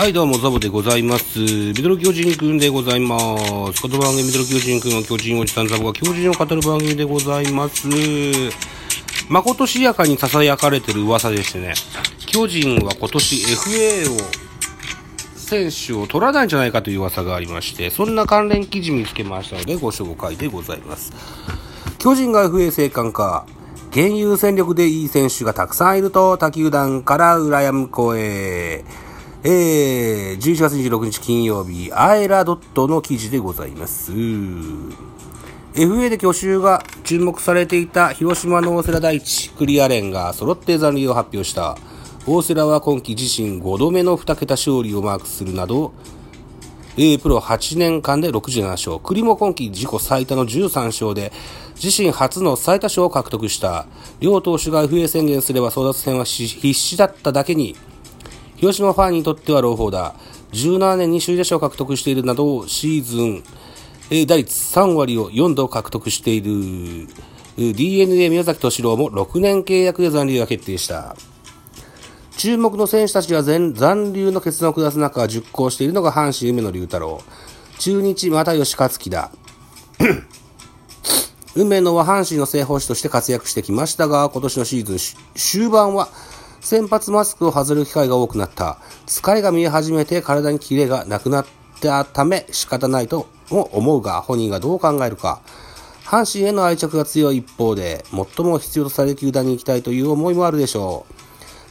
はい、どうも、ザボでございます。ミドル巨人くんでございます。この番組、ミドル巨人くんは巨人おじさんザボが巨人を語る番組でございます。まことしやかに囁かれてる噂でしてね、巨人は今年 FA を、選手を取らないんじゃないかという噂がありまして、そんな関連記事見つけましたので、ご紹介でございます。巨人が FA 生還か、現有戦力でいい選手がたくさんいると、他球団から羨む声。えー、11月26日金曜日、アエラドットの記事でございます。FA で去就が注目されていた広島の大瀬良大地、クリアレンが揃って残留を発表した。大瀬良は今季自身5度目の2桁勝利をマークするなど、A プロ8年間で67勝、栗も今季自己最多の13勝で、自身初の最多勝を獲得した。両投手が FA 宣言すれば争奪戦は必至だっただけに、広島ファンにとっては朗報だ。17年に首位打者を獲得しているなど、シーズン、え打率3割を4度獲得している。DNA 宮崎敏郎も6年契約で残留が決定した。注目の選手たちが残留の決断を下す中、熟考しているのが阪神梅野龍太郎。中日又吉克樹だ。梅野は阪神の正捕手として活躍してきましたが、今年のシーズン終盤は先発マスクを外れる機会が多くなった。疲れが見え始めて体にキレがなくなったため仕方ないとも思うが、本人がどう考えるか。阪神への愛着が強い一方で、最も必要とされる球団に行きたいという思いもあるでしょ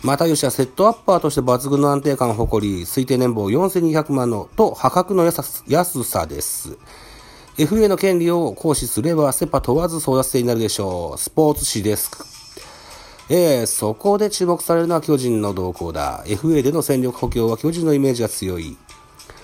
う。又吉はセットアッパーとして抜群の安定感を誇り、推定年俸4200万のと破格の安さです。FA の権利を行使すれば、セパ問わず争奪戦になるでしょう。スポーツ紙です。えー、そこで注目されるのは巨人の動向だ。FA での戦力補強は巨人のイメージが強い。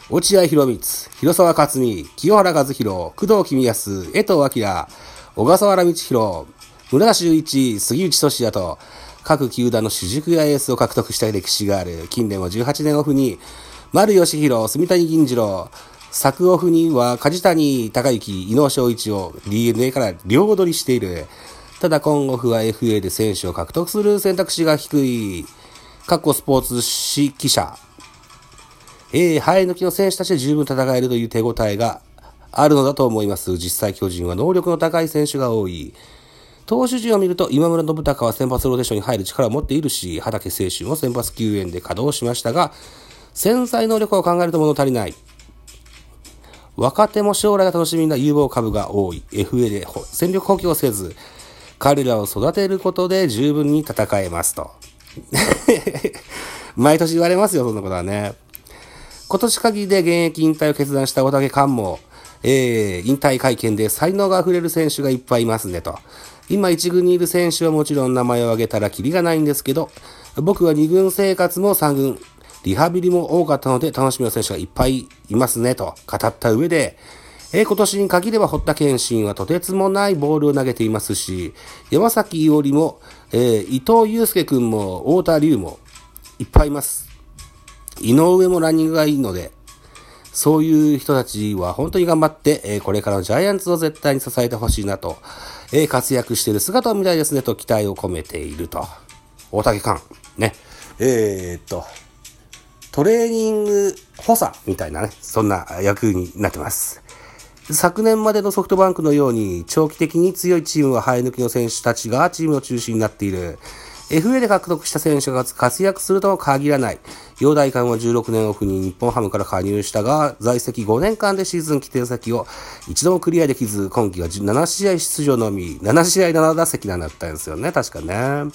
落合博満、広沢克美、清原和弘、工藤公康、江藤明、小笠原道弘、村田修一、杉内俊也と、各球団の主軸やエースを獲得したい歴史がある。近年は18年オフに、丸義弘、住谷銀次郎、作オフには梶谷隆之、伊野昌一を DNA から両取りしている。ただ今オフは FA で選手を獲得する選択肢が低い。過去スポーツ紙記者。えー、生え抜きの選手たちで十分戦えるという手応えがあるのだと思います。実際巨人は能力の高い選手が多い。投手陣を見ると今村信孝は先発ローテーションに入る力を持っているし、畑清舟も先発救援で稼働しましたが、潜在能力を考えると物足りない。若手も将来が楽しみな有望株が多い。FA で戦力補強せず、彼らを育てることで十分に戦えますと。毎年言われますよ、そんなことはね。今年限りで現役引退を決断した大竹寛も、えー、引退会見で才能が溢れる選手がいっぱいいますねと。今一軍にいる選手はもちろん名前を挙げたらキリがないんですけど、僕は二軍生活も三軍、リハビリも多かったので楽しみな選手がいっぱいいますねと語った上で、えー、今年に限れば堀田健信はとてつもないボールを投げていますし、山崎伊織も、えー、伊藤祐介君も太田龍もいっぱいいます。井上もランニングがいいので、そういう人たちは本当に頑張って、えー、これからのジャイアンツを絶対に支えてほしいなと、えー、活躍している姿を見たいですねと期待を込めていると。大竹寛。ね。えー、っと、トレーニング補佐みたいなね、そんな役になってます。昨年までのソフトバンクのように長期的に強いチームは生え抜きの選手たちがチームの中心になっている。FA で獲得した選手が活躍するとは限らない。陽大館は16年オフに日本ハムから加入したが、在籍5年間でシーズン規定先を一度もクリアできず、今季は7試合出場のみ、7試合7打席なんだったんですよね、確かね。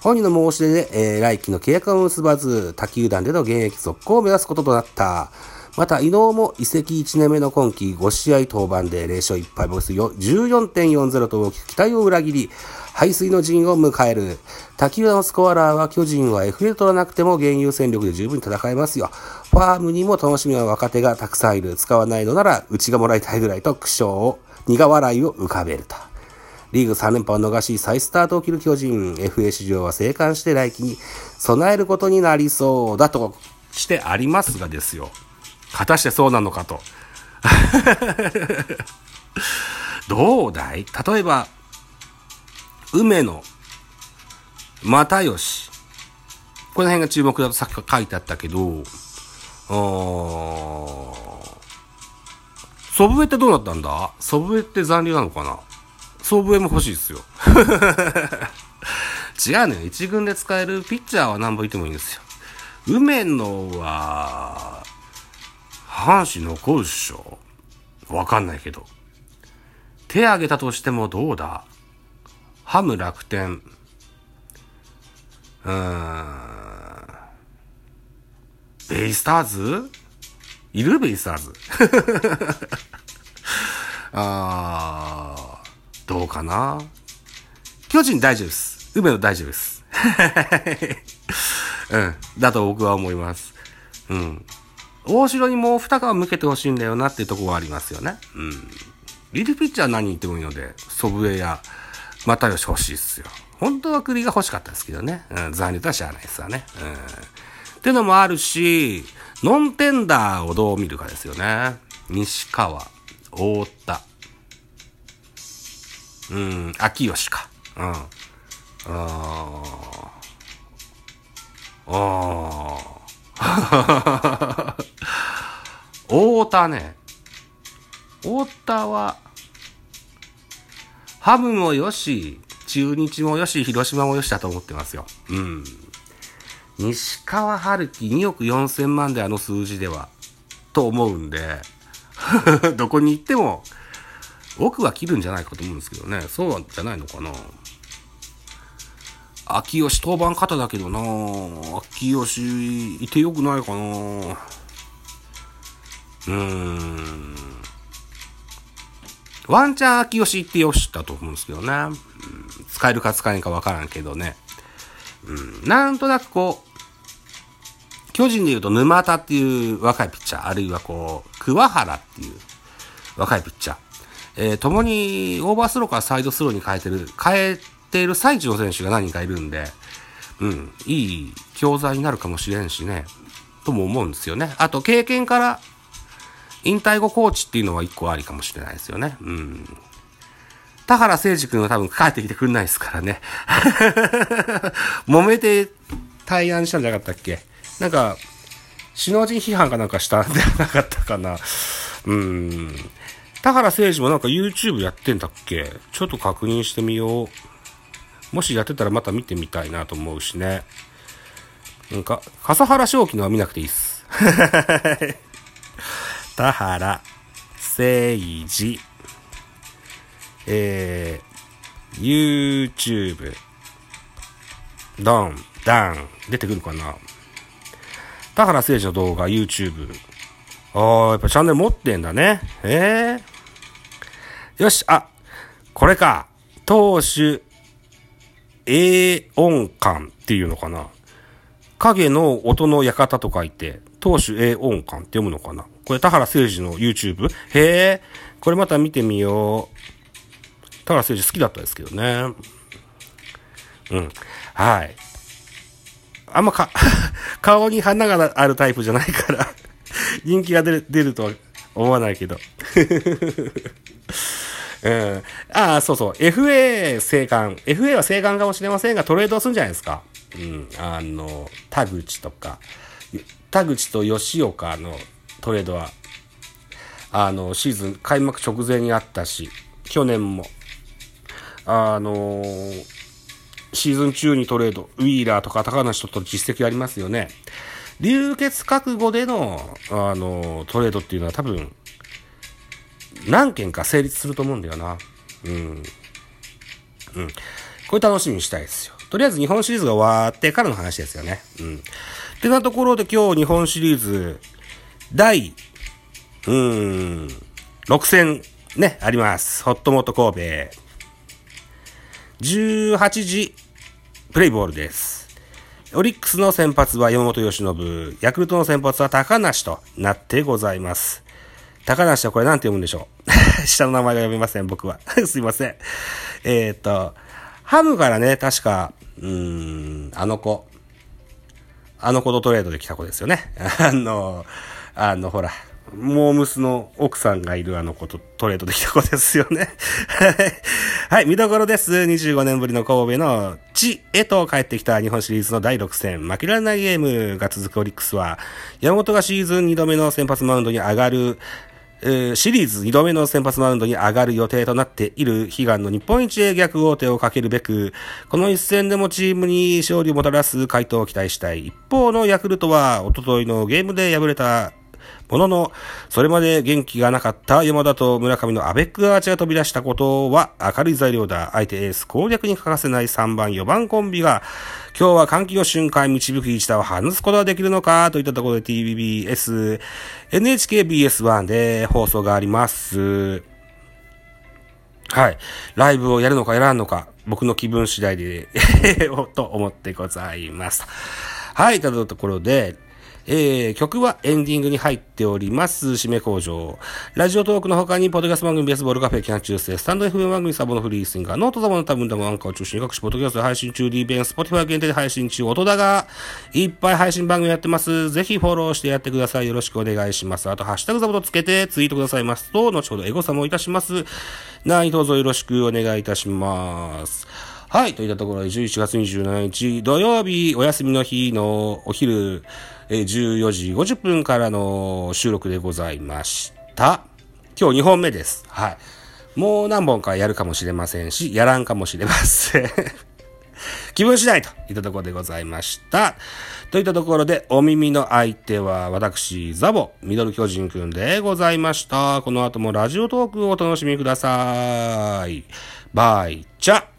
本人の申し出で、えー、来季の契約を結ばず、他球団での現役続行を目指すこととなった。また、伊能も移籍1年目の今季5試合登板で0勝1敗ボス14.40と大きく期待を裏切り、排水の陣を迎える。他球団のスコアラーは巨人は FA 取らなくても現有戦力で十分に戦えますよ。ファームにも楽しみな若手がたくさんいる。使わないのなら、うちがもらいたいぐらいと苦笑を、苦笑いを浮かべると。リーグ3連覇を逃し再スタートを切る巨人。FA 市場は生還して来季に備えることになりそうだとしてありますがですよ。果たしてそうなのかと。どうだい？例えば、梅野、又吉。この辺が注目だとさっき書いてあったけど、あー祖父江ってどうなったんだ？祖父江って残留なのかな？祖父江も欲しいですよ。違うのよ。一軍で使えるピッチャーは何本いてもいいんですよ。梅野は、阪神残るっしょわかんないけど。手挙げたとしてもどうだ？ハム楽天。うーん。ベイスターズ？いるベイスターズ？あー、どうかな？巨人大丈夫です。梅野大丈夫です。うん。だと僕は思います。うん。大城にもう二皮向けてほしいんだよなっていうところはありますよね。うん。リリーピッチャー何人いてもいいので、祖父江や又吉欲しいっすよ。本当は栗が欲しかったですけどね。うん。残留とは知らないですわね。うん。ってのもあるし、ノンテンダーをどう見るかですよね。西川、太田、うん、秋吉か。うん。あーあー。太田ね。太田は、ハムもよし、中日もよし、広島もよしだと思ってますよ。うん。西川春樹2億4千万であの数字では、と思うんで、どこに行っても、奥は切るんじゃないかと思うんですけどね。そうじゃないのかな。秋吉当番方だけどな秋吉いてよくないかなうーん。ワンチャン秋吉行ってよしだと思うんですけどね。うん使えるか使えないかわからんけどね。うん、なんとなくこう、巨人で言うと沼田っていう若いピッチャー、あるいはこう、桑原っていう若いピッチャー。えー、共にオーバースローからサイドスローに変えてる、変えている最中の選手が何人かいるんで、うん、いい教材になるかもしれんしね、とも思うんですよね。あと、経験から、引退後コーチっていうのは一個ありかもしれないですよね。うん。田原誠二君は多分帰ってきてくんないですからね。揉めて対案したんじゃなかったっけ？なんか、首脳陣批判かなんかしたんじゃなかったかな。うん。田原誠二もなんか YouTube やってんだっけ？ちょっと確認してみよう。もしやってたらまた見てみたいなと思うしね。なんか、笠原正輝のは見なくていいっす。田原誠二。えー、YouTube、ドン、ダン、出てくるかな田原誠二の動画、YouTube。あー、やっぱチャンネル持ってんだね。えー。よし、あ、これか。投手、A 音感っていうのかな。影の音の館と書いて、投手 A 音感って読むのかな。これ田原誠二の YouTube? へえ、これまた見てみよう。田原誠二好きだったですけどね。うん。はい。あんまか、顔に花があるタイプじゃないから、人気が出る、出るとは思わないけど。うん。ああ、そうそう。FA 生還。FA は生還かもしれませんが、トレードするんじゃないですか。うん。あの、田口とか、田口と吉岡のトレードは、あの、シーズン開幕直前にあったし、去年も、あのシーズン中にトレード、ウィーラーとか高梨と取る実績ありますよね。流血覚悟での、あのトレードっていうのは多分、何件か成立すると思うんだよな。うん。うん。これ楽しみにしたいですよ。とりあえず日本シリーズが終わってからの話ですよね。うん。ってなところで今日日本シリーズ、第、うーん、6戦ね、あります。ホットモット神戸。18時、プレイボールです。オリックスの先発は山本由伸、ヤクルトの先発は高梨となってございます。高梨はこれなんて読むんでしょう？下の名前が読めません、僕は。すいません。えっ、と、ハムからね、確か、うん、あの子、あの子とトレードで来た子ですよね。あの、あの、ほら、モームスの奥さんがいるあの子とトレードできた子ですよね。はい、見どころです。25年ぶりの神戸の地へと帰ってきた日本シリーズの第6戦、負けられないゲームが続くオリックスは、山本がシーズン2度目の先発マウンドに上がる、えー、シリーズ2度目の先発マウンドに上がる予定となっている悲願の日本一へ逆王手をかけるべく、この一戦でもチームに勝利をもたらす回答を期待したい。一方のヤクルトは、おとといのゲームで敗れたものの、それまで元気がなかった山田と村上のアベックアーチが飛び出したことは明るい材料だ。相手エース攻略に欠かせない3番、4番コンビが、今日は歓喜を瞬間導く一打を外すことができるのかといったところで TBS、NHKBS1 で放送があります。はい。ライブをやるのかやらんのか、僕の気分次第で と思ってございます。はい。というところで、えー、曲はエンディングに入っております。締め工場。ラジオトークの他に、ポッドキャスト番組ベースボールカフェキャン中世、スタンド FM 番組サボのフリースインガー、ノートザボの多分ダムアンカーを中心に各種ポッドキャスト配信中、リーベン、スポティファイ限定で配信中、音だが、いっぱい配信番組やってます。ぜひフォローしてやってください。よろしくお願いします。あと、ハッシュタグザボとつけてツイートくださいますと、後ほどエゴサもいたします。何卒よろしくお願いいたします。はい。といったところで、11月27日土曜日、お休みの日のお昼、え14時50分からの収録でございました。今日2本目です。はい。もう何本かやるかもしれませんし、やらんかもしれません。気分次第といったところでございました。といったところで、お耳の相手は私、ザボ、ミドル巨人くんでございました。この後もラジオトークをお楽しみください。バイチャ